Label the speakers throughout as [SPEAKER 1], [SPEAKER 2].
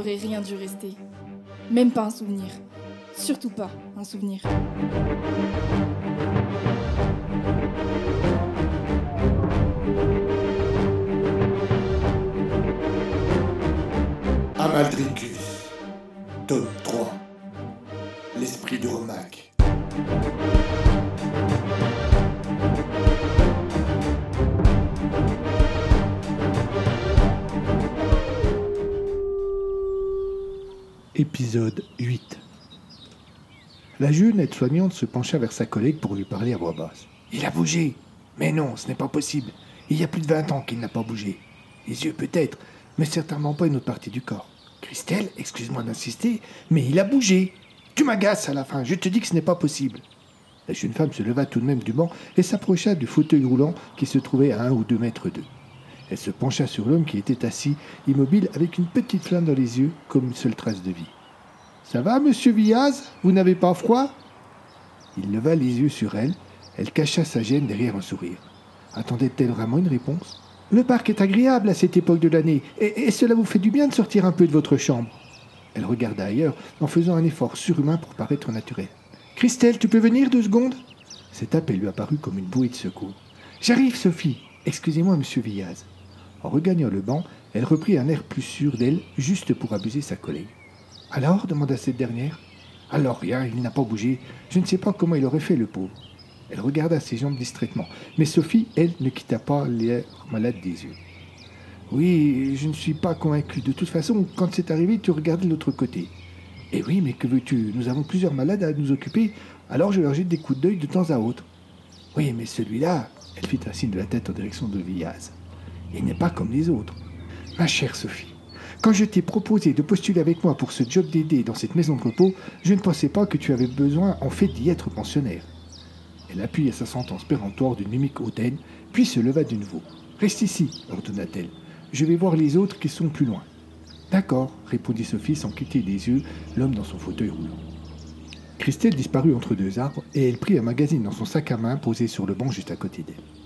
[SPEAKER 1] rien dû rester. Même pas un souvenir. Surtout pas un souvenir.
[SPEAKER 2] La jeune aide-soignante se pencha vers sa collègue pour lui parler à voix basse.
[SPEAKER 3] Il a bougé. Mais non, ce n'est pas possible. Il y a plus de 20 ans qu'il n'a pas bougé. Les yeux peut-être, mais certainement pas une autre partie du corps. Christelle, excuse-moi d'insister, mais il a bougé. Tu m'agaces à la fin, je te dis que ce n'est pas possible.
[SPEAKER 2] La jeune femme se leva tout de même du banc et s'approcha du fauteuil roulant qui se trouvait à un ou deux mètres d'eux. Elle se pencha sur l'homme qui était assis, immobile, avec une petite flamme dans les yeux, comme une seule trace de vie. Ça va, monsieur Villaz Vous n'avez pas froid? Il leva les yeux sur elle. Elle cacha sa gêne derrière un sourire. Attendait-elle vraiment une réponse? Le parc est agréable à cette époque de l'année, et, cela vous fait du bien de sortir un peu de votre chambre. Elle regarda ailleurs en faisant un effort surhumain pour paraître naturel. Christelle, tu peux venir deux secondes? Cet appel lui apparut comme une bouée de secours. J'arrive, Sophie. Excusez-moi, monsieur Villaz. En regagnant le banc, elle reprit un air plus sûr d'elle, juste pour abuser sa collègue. Alors demanda cette dernière. Alors rien, il n'a pas bougé. Je ne sais pas comment il aurait fait, le pauvre. Elle regarda ses jambes distraitement, mais Sophie, elle, ne quitta pas l'air malade des yeux. Oui, je ne suis pas convaincu. De toute façon, quand c'est arrivé, tu regardais de l'autre côté. Eh oui, mais que veux-tu? Nous avons plusieurs malades à nous occuper, alors je leur jette des coups d'œil de temps à autre. Oui, mais celui-là, elle fit un signe de la tête en direction de Villaz. Il n'est pas comme les autres. Ma chère Sophie, quand je t'ai proposé de postuler avec moi pour ce job d'aider dans cette maison de repos, je ne pensais pas que tu avais besoin en fait d'y être pensionnaire. Elle appuya sa sentence péremptoire d'une mimique hautaine, puis se leva de nouveau. Reste ici, ordonna-t-elle. Je vais voir les autres qui sont plus loin. D'accord, répondit Sophie sans quitter des yeux l'homme dans son fauteuil roulant. Christelle disparut entre deux arbres et elle prit un magazine dans son sac à main posé sur le banc juste à côté d'elle.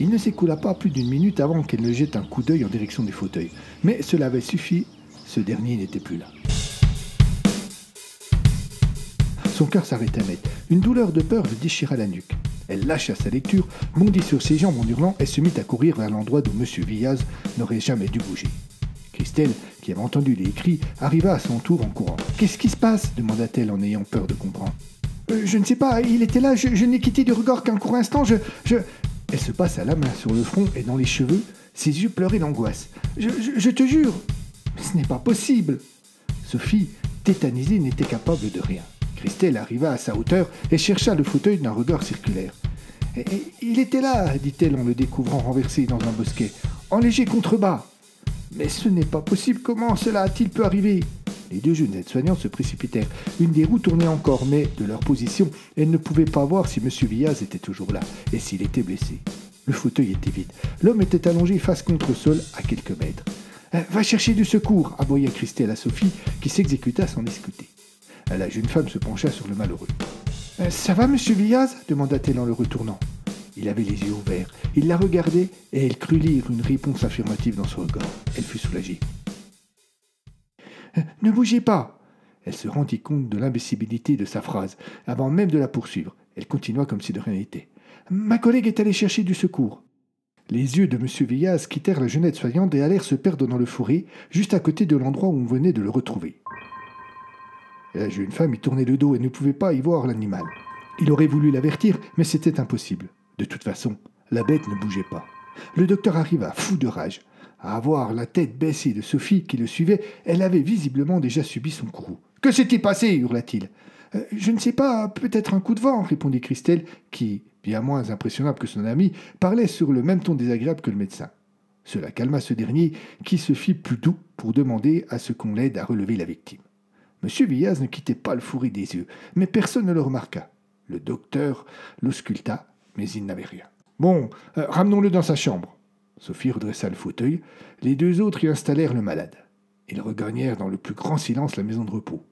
[SPEAKER 2] Il ne s'écoula pas plus d'une minute avant qu'elle ne jette un coup d'œil en direction des fauteuils, mais cela avait suffi, ce dernier n'était plus là. Son cœur s'arrêta net. Une douleur de peur lui déchira la nuque. Elle lâcha sa lecture, bondit sur ses jambes en hurlant et se mit à courir vers l'endroit d'où M. Villaz n'aurait jamais dû bouger. Christelle, qui avait entendu les cris, arriva à son tour en courant. Qu'est-ce qui se passe? demanda-t-elle en ayant peur de comprendre. Euh, je ne sais pas, il était là, je, n'ai quitté du regard qu'un court instant, je. Elle se passa la main sur le front et dans les cheveux, ses yeux pleuraient d'angoisse. Je, te jure, ce n'est pas possible. Sophie, tétanisée, n'était capable de rien. Christelle arriva à sa hauteur et chercha le fauteuil d'un regard circulaire. Il était là, dit-elle en le découvrant renversé dans un bosquet, en léger contrebas. Mais ce n'est pas possible, comment cela a-t-il pu arriver? Les deux jeunes aides-soignantes se précipitèrent. Une des roues tournait encore, mais de leur position, elles ne pouvaient pas voir si M. Villaz était toujours là et s'il était blessé. Le fauteuil était vide. L'homme était allongé face contre sol à quelques mètres. Euh, Va chercher du secours, aboya Christelle à Sophie, qui s'exécuta sans discuter. La jeune femme se pencha sur le malheureux. Euh, Ça va, monsieur Villaz demanda-t-elle en le retournant. Il avait les yeux ouverts. Il la regardait et elle crut lire une réponse affirmative dans son regard. Elle fut soulagée. Ne bougez pas Elle se rendit compte de l'imbécibilité de sa phrase, avant même de la poursuivre. Elle continua comme si de rien n'était. Ma collègue est allée chercher du secours. Les yeux de M. Villaz quittèrent la jeunette soignante et allèrent se perdre dans le forêt, juste à côté de l'endroit où on venait de le retrouver. La jeune femme y tournait le dos et ne pouvait pas y voir l'animal. Il aurait voulu l'avertir, mais c'était impossible. De toute façon, la bête ne bougeait pas. Le docteur arriva, fou de rage. À avoir la tête baissée de Sophie qui le suivait, elle avait visiblement déjà subi son courroux. Que s'est-il passé? hurla-t-il. Euh, Je ne sais pas, peut-être un coup de vent, répondit Christelle, qui, bien moins impressionnable que son ami, parlait sur le même ton désagréable que le médecin. Cela calma ce dernier, qui se fit plus doux pour demander à ce qu'on l'aide à relever la victime. M. Villaz ne quittait pas le fourré des yeux, mais personne ne le remarqua. Le docteur l'ausculta, mais il n'avait rien. Bon, euh, ramenons-le dans sa chambre. Sophie redressa le fauteuil. Les deux autres y installèrent le malade. Ils regagnèrent dans le plus grand silence la maison de repos.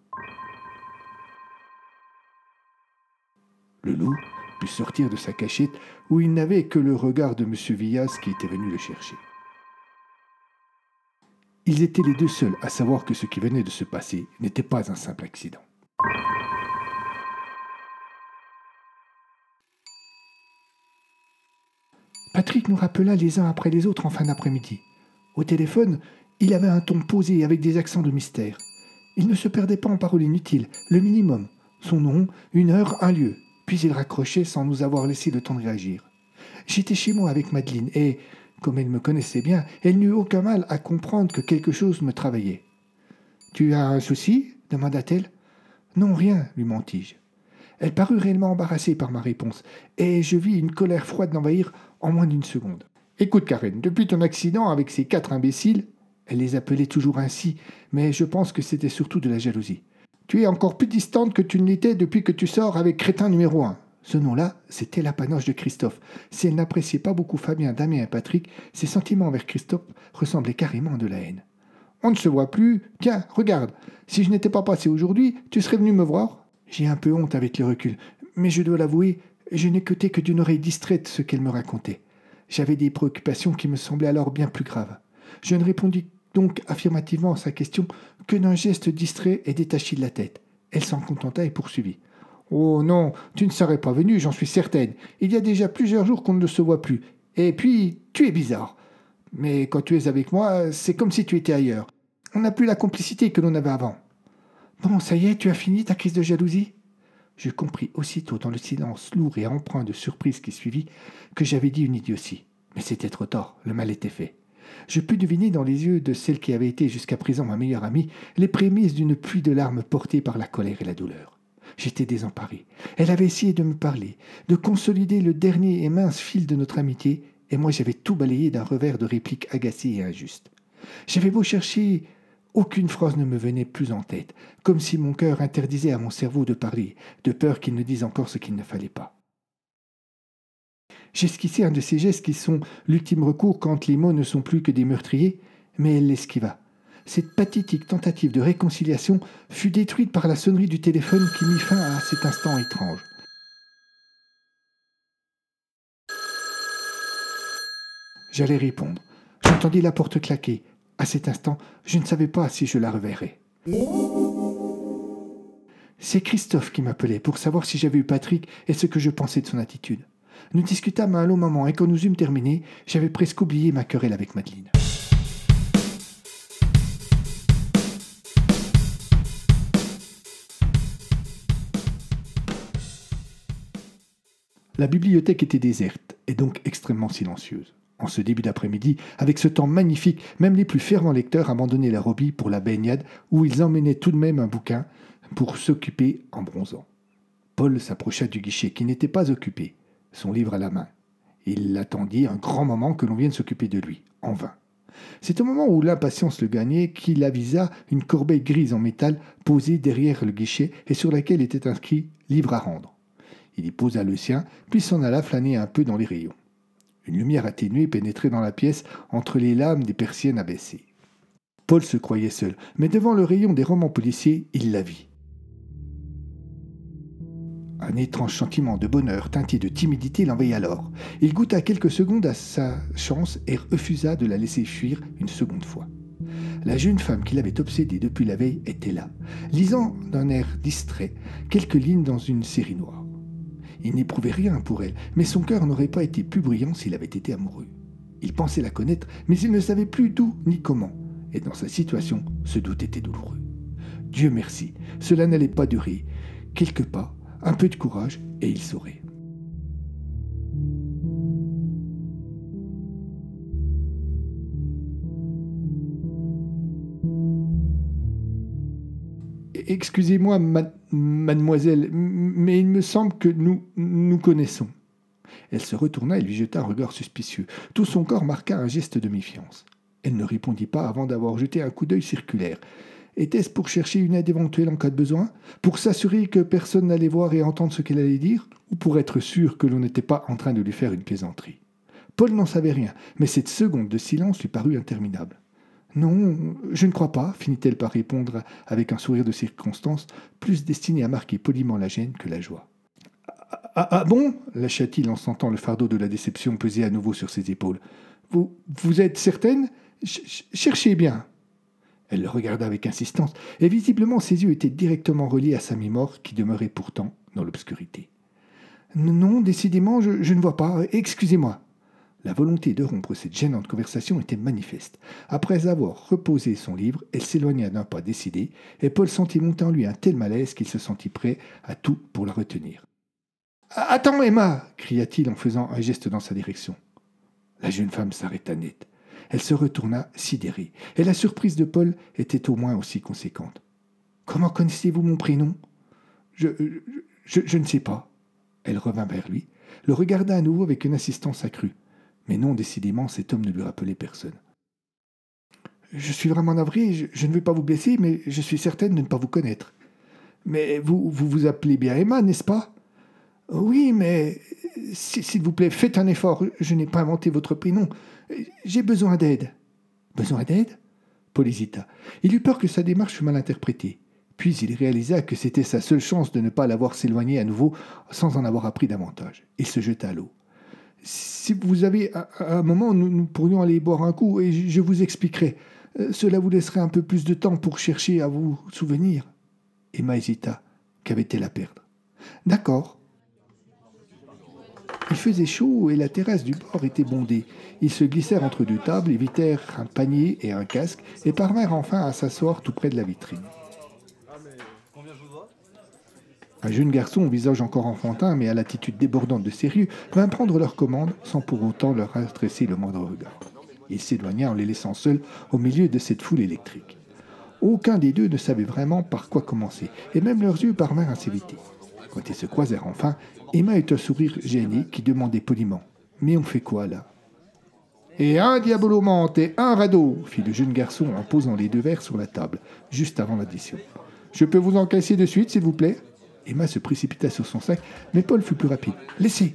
[SPEAKER 2] Le loup put sortir de sa cachette où il n'avait que le regard de M. Villaz qui était venu le chercher. Ils étaient les deux seuls à savoir que ce qui venait de se passer n'était pas un simple accident. Patrick nous rappela les uns après les autres en fin d'après-midi. Au téléphone, il avait un ton posé avec des accents de mystère. Il ne se perdait pas en paroles inutiles, le minimum. Son nom, une heure, un lieu. Puis il raccrochait sans nous avoir laissé le temps de réagir. J'étais chez moi avec Madeleine et, comme elle me connaissait bien, elle n'eut aucun mal à comprendre que quelque chose me travaillait. Tu as un souci? demanda-t-elle. Non, rien, lui mentis-je. Elle parut réellement embarrassée par ma réponse, et je vis une colère froide l'envahir en moins d'une seconde. Écoute, Karen, depuis ton accident avec ces quatre imbéciles, elle les appelait toujours ainsi, mais je pense que c'était surtout de la jalousie. Tu es encore plus distante que tu ne l'étais depuis que tu sors avec Crétin numéro un. Ce nom-là, c'était l'apanage de Christophe. Si elle n'appréciait pas beaucoup Fabien, Damien et Patrick, ses sentiments envers Christophe ressemblaient carrément à de la haine. On ne se voit plus. Tiens, regarde, si je n'étais pas passé aujourd'hui, tu serais venu me voir? J'ai un peu honte avec le recul, mais je dois l'avouer, je n'écoutais que d'une oreille distraite ce qu'elle me racontait. J'avais des préoccupations qui me semblaient alors bien plus graves. Je ne répondis donc affirmativement à sa question que d'un geste distrait et détaché de la tête. Elle s'en contenta et poursuivit. Oh non, tu ne serais pas venu, j'en suis certaine. Il y a déjà plusieurs jours qu'on ne se voit plus. Et puis, tu es bizarre. Mais quand tu es avec moi, c'est comme si tu étais ailleurs. On n'a plus la complicité que l'on avait avant. Bon, ça y est, tu as fini ta crise de jalousie? Je compris aussitôt dans le silence lourd et empreint de surprise qui suivit que j'avais dit une idiotie. Mais c'était trop tard, le mal était fait. Je pus deviner dans les yeux de celle qui avait été jusqu'à présent ma meilleure amie les prémices d'une pluie de larmes portées par la colère et la douleur. J'étais désemparé. Elle avait essayé de me parler, de consolider le dernier et mince fil de notre amitié, et moi j'avais tout balayé d'un revers de répliques agacées et injustes. J'avais beau chercher, aucune phrase ne me venait plus en tête, comme si mon cœur interdisait à mon cerveau de parler, de peur qu'il ne dise encore ce qu'il ne fallait pas. J'esquissai un de ces gestes qui sont l'ultime recours quand les mots ne sont plus que des meurtriers, mais elle l'esquiva. Cette pathétique tentative de réconciliation fut détruite par la sonnerie du téléphone qui mit fin à cet instant étrange. J'allais répondre. J'entendis la porte claquer. À cet instant, je ne savais pas si je la reverrais. C'est Christophe qui m'appelait pour savoir si j'avais eu Patrick et ce que je pensais de son attitude. Nous discutâmes un long moment et quand nous eûmes terminé, j'avais presque oublié ma querelle avec Madeleine. La bibliothèque était déserte et donc extrêmement silencieuse. En ce début d'après-midi, avec ce temps magnifique, même les plus fervents lecteurs abandonnaient la robie pour la baignade où ils emmenaient tout de même un bouquin pour s'occuper en bronzant. Paul s'approcha du guichet qui n'était pas occupé, son livre à la main. Il attendit un grand moment que l'on vienne s'occuper de lui, en vain. C'est au moment où l'impatience le gagnait qu'il avisa une corbeille grise en métal posée derrière le guichet et sur laquelle était inscrit Livre à rendre. Il y posa le sien, puis s'en alla flâner un peu dans les rayons. Une lumière atténuée pénétrait dans la pièce entre les lames des persiennes abaissées. Paul se croyait seul, mais devant le rayon des romans policiers, il la vit. Un étrange sentiment de bonheur teinté de timidité l'envahit alors. Il goûta quelques secondes à sa chance et refusa de la laisser fuir une seconde fois. La jeune femme qui l'avait obsédé depuis la veille était là, lisant d'un air distrait quelques lignes dans une série noire. Il n'éprouvait rien pour elle, mais son cœur n'aurait pas été plus bruyant s'il avait été amoureux. Il pensait la connaître, mais il ne savait plus d'où ni comment, et dans sa situation, ce doute était douloureux. Dieu merci, cela n'allait pas durer. Quelques pas, un peu de courage, et il saurait. Excusez-moi, mademoiselle, mais il me semble que nous nous connaissons. Elle se retourna et lui jeta un regard suspicieux. Tout son corps marqua un geste de méfiance. Elle ne répondit pas avant d'avoir jeté un coup d'œil circulaire. Était-ce pour chercher une aide éventuelle en cas de besoin? Pour s'assurer que personne n'allait voir et entendre ce qu'elle allait dire? Ou pour être sûr que l'on n'était pas en train de lui faire une plaisanterie? Paul n'en savait rien, mais cette seconde de silence lui parut interminable. Non, je ne crois pas, finit-elle par répondre avec un sourire de circonstance, plus destiné à marquer poliment la gêne que la joie. Ah, ah bon? lâcha-t-il en sentant le fardeau de la déception peser à nouveau sur ses épaules. Vous, vous êtes certaine? Cherchez bien. Elle le regarda avec insistance, et visiblement ses yeux étaient directement reliés à sa mémoire qui demeurait pourtant dans l'obscurité. Non, décidément, je ne vois pas. Excusez-moi. La volonté de rompre cette gênante conversation était manifeste. Après avoir reposé son livre, elle s'éloigna d'un pas décidé, et Paul sentit monter en lui un tel malaise qu'il se sentit prêt à tout pour la retenir. Attends, Emma cria-t-il en faisant un geste dans sa direction. La jeune femme s'arrêta net. Elle se retourna, sidérée, et la surprise de Paul était au moins aussi conséquente. Comment connaissez-vous mon prénom? Je, je, je, ne sais pas. Elle revint vers lui, le regarda à nouveau avec une insistance accrue. Mais non, décidément, cet homme ne lui rappelait personne. Je suis vraiment navré, je, ne veux pas vous blesser, mais je suis certaine de ne pas vous connaître. Mais vous vous, vous appelez bien Emma, n'est-ce pas? Oui, mais s'il vous plaît, faites un effort. Je n'ai pas inventé votre prénom. J'ai besoin d'aide. Besoin d'aide? Paul hésita. Il eut peur que sa démarche fût mal interprétée. Puis il réalisa que c'était sa seule chance de ne pas l'avoir s'éloigner à nouveau sans en avoir appris davantage. Il se jeta à l'eau. Si vous avez un moment, nous, pourrions aller boire un coup et je vous expliquerai. Euh, cela vous laisserait un peu plus de temps pour chercher à vous souvenir. Emma hésita. Qu'avait-elle à perdre? D'accord, il faisait chaud et la terrasse du bord était bondée. Ils se glissèrent entre deux tables, évitèrent un panier et un casque et parvinrent enfin à s'asseoir tout près de la vitrine. Un jeune garçon au visage encore enfantin, mais à l'attitude débordante de sérieux, vint prendre leur commande sans pour autant leur adresser le moindre regard. Il s'éloigna en les laissant seuls au milieu de cette foule électrique. Aucun des deux ne savait vraiment par quoi commencer, et même leurs yeux parvinrent à s'éviter. Quand ils se croisèrent enfin, Emma eut un sourire gêné qui demandait poliment Mais on fait quoi là Et un diabolomante et un radeau fit le jeune garçon en posant les deux verres sur la table, juste avant l'addition. Je peux vous encaisser de suite, s'il vous plaît? Emma se précipita sur son sac, mais Paul fut plus rapide. Laissez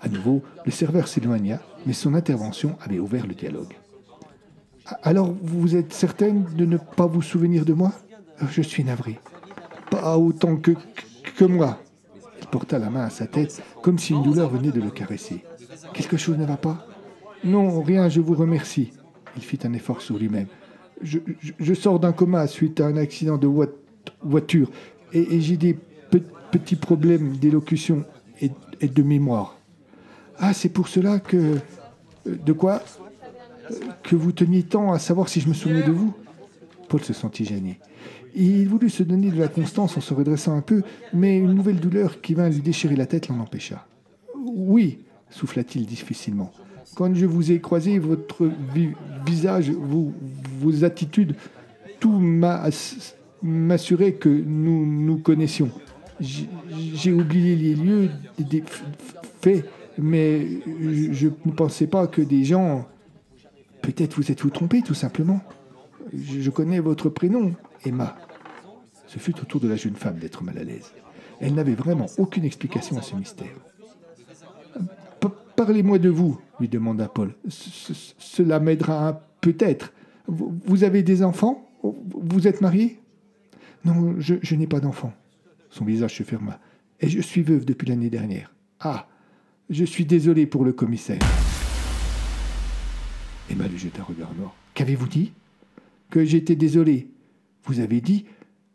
[SPEAKER 2] À nouveau, le serveur s'éloigna, mais son intervention avait ouvert le dialogue. Alors, vous êtes certaine de ne pas vous souvenir de moi? Je suis navré. Pas autant que, que moi. Il porta la main à sa tête, comme si une douleur venait de le caresser. Quelque chose ne va pas? Non, rien, je vous remercie. Il fit un effort sur lui-même. Je, sors d'un coma suite à un accident de voiture et, j'ai des petits problèmes d'élocution et, de mémoire. Ah, c'est pour cela que... Euh, de quoi Que vous teniez tant à savoir si je me souvenais de vous Paul se sentit gêné. Il voulut se donner de la constance en se redressant un peu, mais une nouvelle douleur qui vint lui déchirer la tête l'en empêcha. Oui, souffla-t-il difficilement. Quand je vous ai croisé, votre visage, vos, attitudes, tout m'a m'assurait que nous nous connaissions. J'ai oublié les lieux, des faits, mais je ne pensais pas que des gens... Peut-être vous êtes-vous trompé, tout simplement. Je connais votre prénom, Emma. Ce fut au tour de la jeune femme d'être mal à l'aise. Elle n'avait vraiment aucune explication à ce mystère. Parlez-moi de vous, lui demanda Paul. cela m'aidera peut-être. Vous avez des enfants? Vous êtes marié? Non, je, je n'ai pas d'enfants. Son visage se ferma. Et je suis veuve depuis l'année dernière. Ah, je suis désolé pour le commissaire. Emma lui jeta un regard noir. Qu'avez-vous dit? Que j'étais désolé. Vous avez dit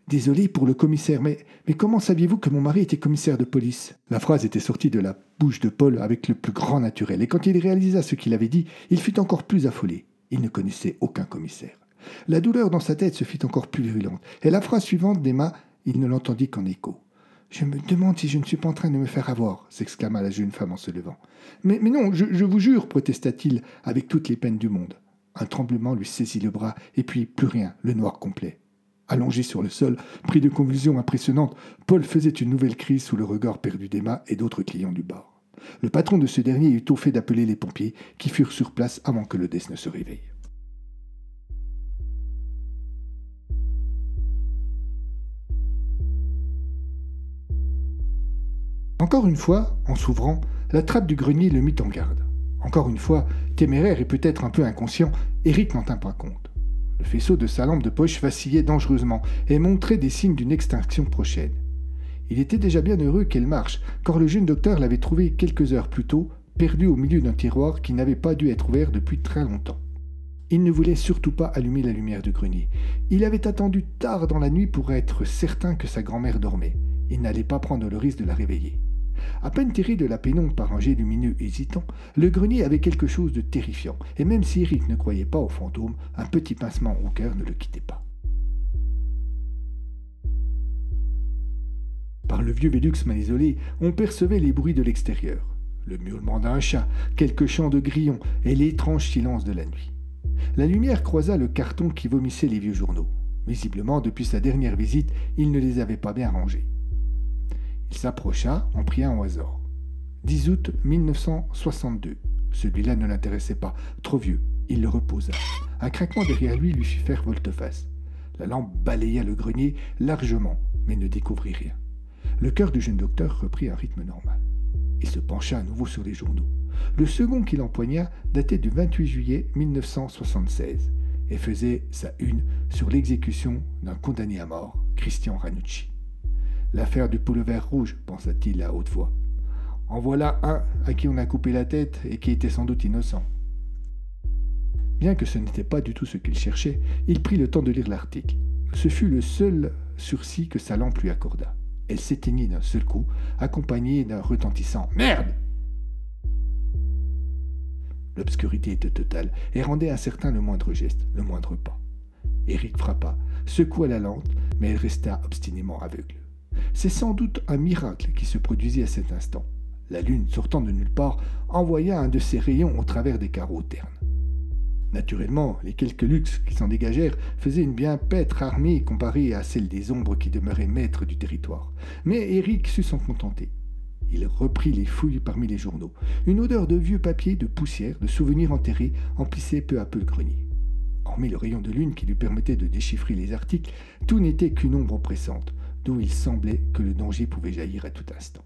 [SPEAKER 2] Désolé pour le commissaire, mais, mais comment saviez-vous que mon mari était commissaire de police? La phrase était sortie de la bouche de Paul avec le plus grand naturel, et quand il réalisa ce qu'il avait dit, il fut encore plus affolé. Il ne connaissait aucun commissaire. La douleur dans sa tête se fit encore plus virulente, et la phrase suivante d'Emma, il ne l'entendit qu'en écho. Je me demande si je ne suis pas en train de me faire avoir, s'exclama la jeune femme en se levant. Mais, non, je, je vous jure, protesta-t-il avec toutes les peines du monde. Un tremblement lui saisit le bras, et puis plus rien, le noir complet. Allongé sur le sol, pris de convulsions impressionnantes, Paul faisait une nouvelle crise sous le regard perdu d'Emma et d'autres clients du bar. Le patron de ce dernier eut au fait d'appeler les pompiers, qui furent sur place avant que le ne se réveille. Encore une fois, en s'ouvrant, la trappe du grenier le mit en garde. Encore une fois, téméraire et peut-être un peu inconscient, Eric n'en tint pas compte. Le faisceau de sa lampe de poche vacillait dangereusement et montrait des signes d'une extinction prochaine. Il était déjà bien heureux qu'elle marche, car le jeune docteur l'avait trouvé quelques heures plus tôt, perdu au milieu d'un tiroir qui n'avait pas dû être ouvert depuis très longtemps. Il ne voulait surtout pas allumer la lumière du grenier. Il avait attendu tard dans la nuit pour être certain que sa grand-mère dormait. Il n'allait pas prendre le risque de la réveiller. À peine tiré de la pénombre par un jet lumineux hésitant, le grenier avait quelque chose de terrifiant, et même si Eric ne croyait pas aux fantômes, un petit pincement au cœur ne le quittait pas. Par le vieux Vélux mal isolé, on percevait les bruits de l'extérieur. Le miaulement d'un chat, quelques chants de grillons et l'étrange silence de la nuit. La lumière croisa le carton qui vomissait les vieux journaux. Visiblement, depuis sa dernière visite, il ne les avait pas bien rangés. Il s'approcha, en pria au hasard. 10 août 1962. Celui-là ne l'intéressait pas, trop vieux. Il le reposa. Un craquement derrière lui lui fit faire volte-face. La lampe balaya le grenier largement, mais ne découvrit rien. Le cœur du jeune docteur reprit un rythme normal. Il se pencha à nouveau sur les journaux. Le second qu'il empoigna datait du 28 juillet 1976 et faisait sa une sur l'exécution d'un condamné à mort, Christian Ranucci. L'affaire du vert rouge, pensa-t-il à haute voix. En voilà un à qui on a coupé la tête et qui était sans doute innocent. Bien que ce n'était pas du tout ce qu'il cherchait, il prit le temps de lire l'article. Ce fut le seul sursis que sa lampe lui accorda. Elle s'éteignit d'un seul coup, accompagnée d'un retentissant Merde L'obscurité était totale et rendait incertain le moindre geste, le moindre pas. Eric frappa, secoua la lampe, mais elle resta obstinément aveugle. C'est sans doute un miracle qui se produisit à cet instant. La lune, sortant de nulle part, envoya un de ses rayons au travers des carreaux ternes. Naturellement, les quelques luxes qui s'en dégagèrent faisaient une bien pêtre armée comparée à celle des ombres qui demeuraient maîtres du territoire. Mais Eric sut s'en contenter. Il reprit les fouilles parmi les journaux. Une odeur de vieux papier, de poussière, de souvenirs enterrés emplissait peu à peu le grenier. Hormis le rayon de lune qui lui permettait de déchiffrer les articles, tout n'était qu'une ombre oppressante, d'où il semblait que le danger pouvait jaillir à tout instant.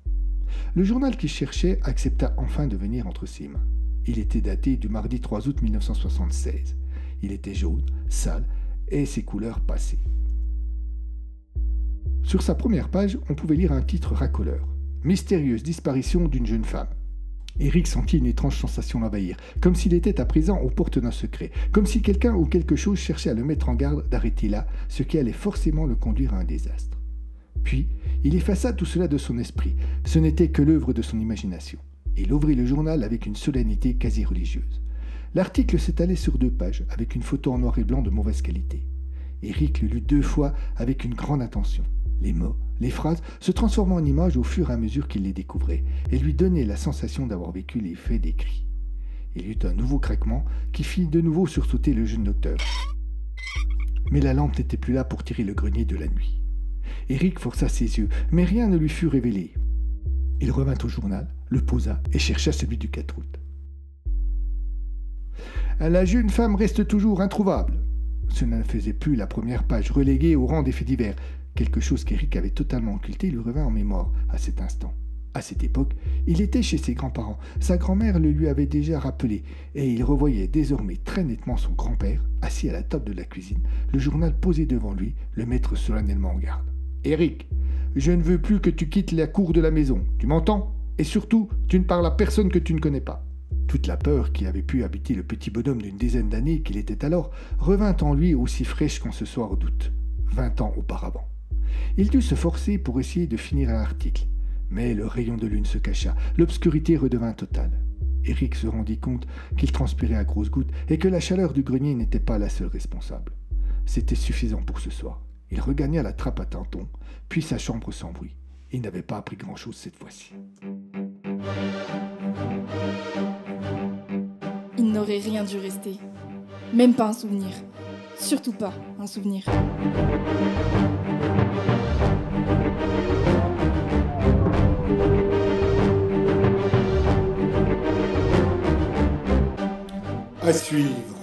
[SPEAKER 2] Le journal qu'il cherchait accepta enfin de venir entre ses mains. Il était daté du mardi 3 août 1976. Il était jaune, sale, et ses couleurs passées. Sur sa première page, on pouvait lire un titre racoleur Mystérieuse disparition d'une jeune femme. Eric sentit une étrange sensation l'envahir, comme s'il était à présent aux portes d'un secret, comme si quelqu'un ou quelque chose cherchait à le mettre en garde d'arrêter là, ce qui allait forcément le conduire à un désastre. Puis, il effaça tout cela de son esprit. Ce n'était que l'œuvre de son imagination. Il ouvrit le journal avec une solennité quasi religieuse. L'article s'étalait sur deux pages, avec une photo en noir et blanc de mauvaise qualité. Eric le lut deux fois avec une grande attention. Les mots, les phrases se transformaient en images au fur et à mesure qu'il les découvrait, et lui donnaient la sensation d'avoir vécu les faits décrits. Il y eut un nouveau craquement qui fit de nouveau sursauter le jeune docteur. Mais la lampe n'était plus là pour tirer le grenier de la nuit. Eric força ses yeux, mais rien ne lui fut révélé. Il revint au journal, le posa et chercha celui du 4 août. La jeune femme reste toujours introuvable. Ce ne faisait plus la première page reléguée au rang des faits divers. Quelque chose qu'Eric avait totalement occulté lui revint en mémoire à cet instant. À cette époque, il était chez ses grands-parents. Sa grand-mère le lui avait déjà rappelé, et il revoyait désormais très nettement son grand-père, assis à la table de la cuisine, le journal posé devant lui, le mettre solennellement en garde. Eric, je ne veux plus que tu quittes la cour de la maison. Tu m'entends? Et surtout, tu ne parles à personne que tu ne connais pas. Toute la peur qui avait pu habiter le petit bonhomme d'une dizaine d'années qu'il était alors revint en lui aussi fraîche qu'en ce soir d'août, vingt ans auparavant. Il dut se forcer pour essayer de finir un article, mais le rayon de lune se cacha, l'obscurité redevint totale. Eric se rendit compte qu'il transpirait à grosses gouttes et que la chaleur du grenier n'était pas la seule responsable. C'était suffisant pour ce soir. Il regagna la trappe à tintons, puis sa chambre sans bruit. Il n'avait pas appris grand-chose cette fois-ci.
[SPEAKER 1] Il n'aurait rien dû rester. Même pas un souvenir. Surtout pas un souvenir.
[SPEAKER 2] À suivre.